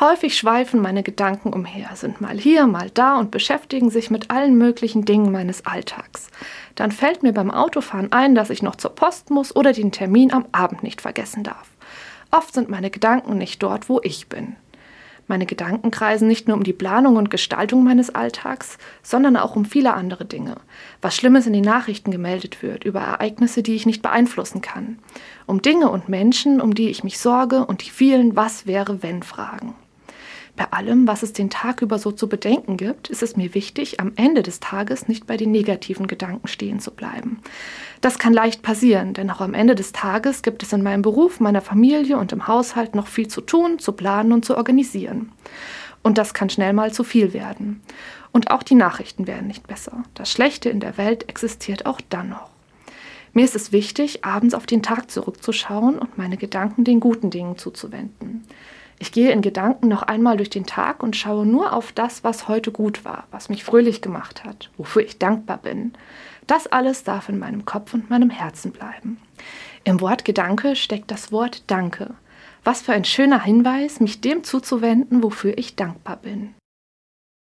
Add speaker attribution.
Speaker 1: Häufig schweifen meine Gedanken umher, sind mal hier, mal da und beschäftigen sich mit allen möglichen Dingen meines Alltags. Dann fällt mir beim Autofahren ein, dass ich noch zur Post muss oder den Termin am Abend nicht vergessen darf. Oft sind meine Gedanken nicht dort, wo ich bin. Meine Gedanken kreisen nicht nur um die Planung und Gestaltung meines Alltags, sondern auch um viele andere Dinge. Was Schlimmes in den Nachrichten gemeldet wird, über Ereignisse, die ich nicht beeinflussen kann. Um Dinge und Menschen, um die ich mich sorge und die vielen Was wäre wenn Fragen. Bei allem, was es den Tag über so zu bedenken gibt, ist es mir wichtig, am Ende des Tages nicht bei den negativen Gedanken stehen zu bleiben. Das kann leicht passieren, denn auch am Ende des Tages gibt es in meinem Beruf, meiner Familie und im Haushalt noch viel zu tun, zu planen und zu organisieren. Und das kann schnell mal zu viel werden. Und auch die Nachrichten werden nicht besser. Das Schlechte in der Welt existiert auch dann noch. Mir ist es wichtig, abends auf den Tag zurückzuschauen und meine Gedanken den guten Dingen zuzuwenden. Ich gehe in Gedanken noch einmal durch den Tag und schaue nur auf das, was heute gut war, was mich fröhlich gemacht hat, wofür ich dankbar bin. Das alles darf in meinem Kopf und meinem Herzen bleiben. Im Wort Gedanke steckt das Wort Danke. Was für ein schöner Hinweis, mich dem zuzuwenden, wofür ich dankbar bin.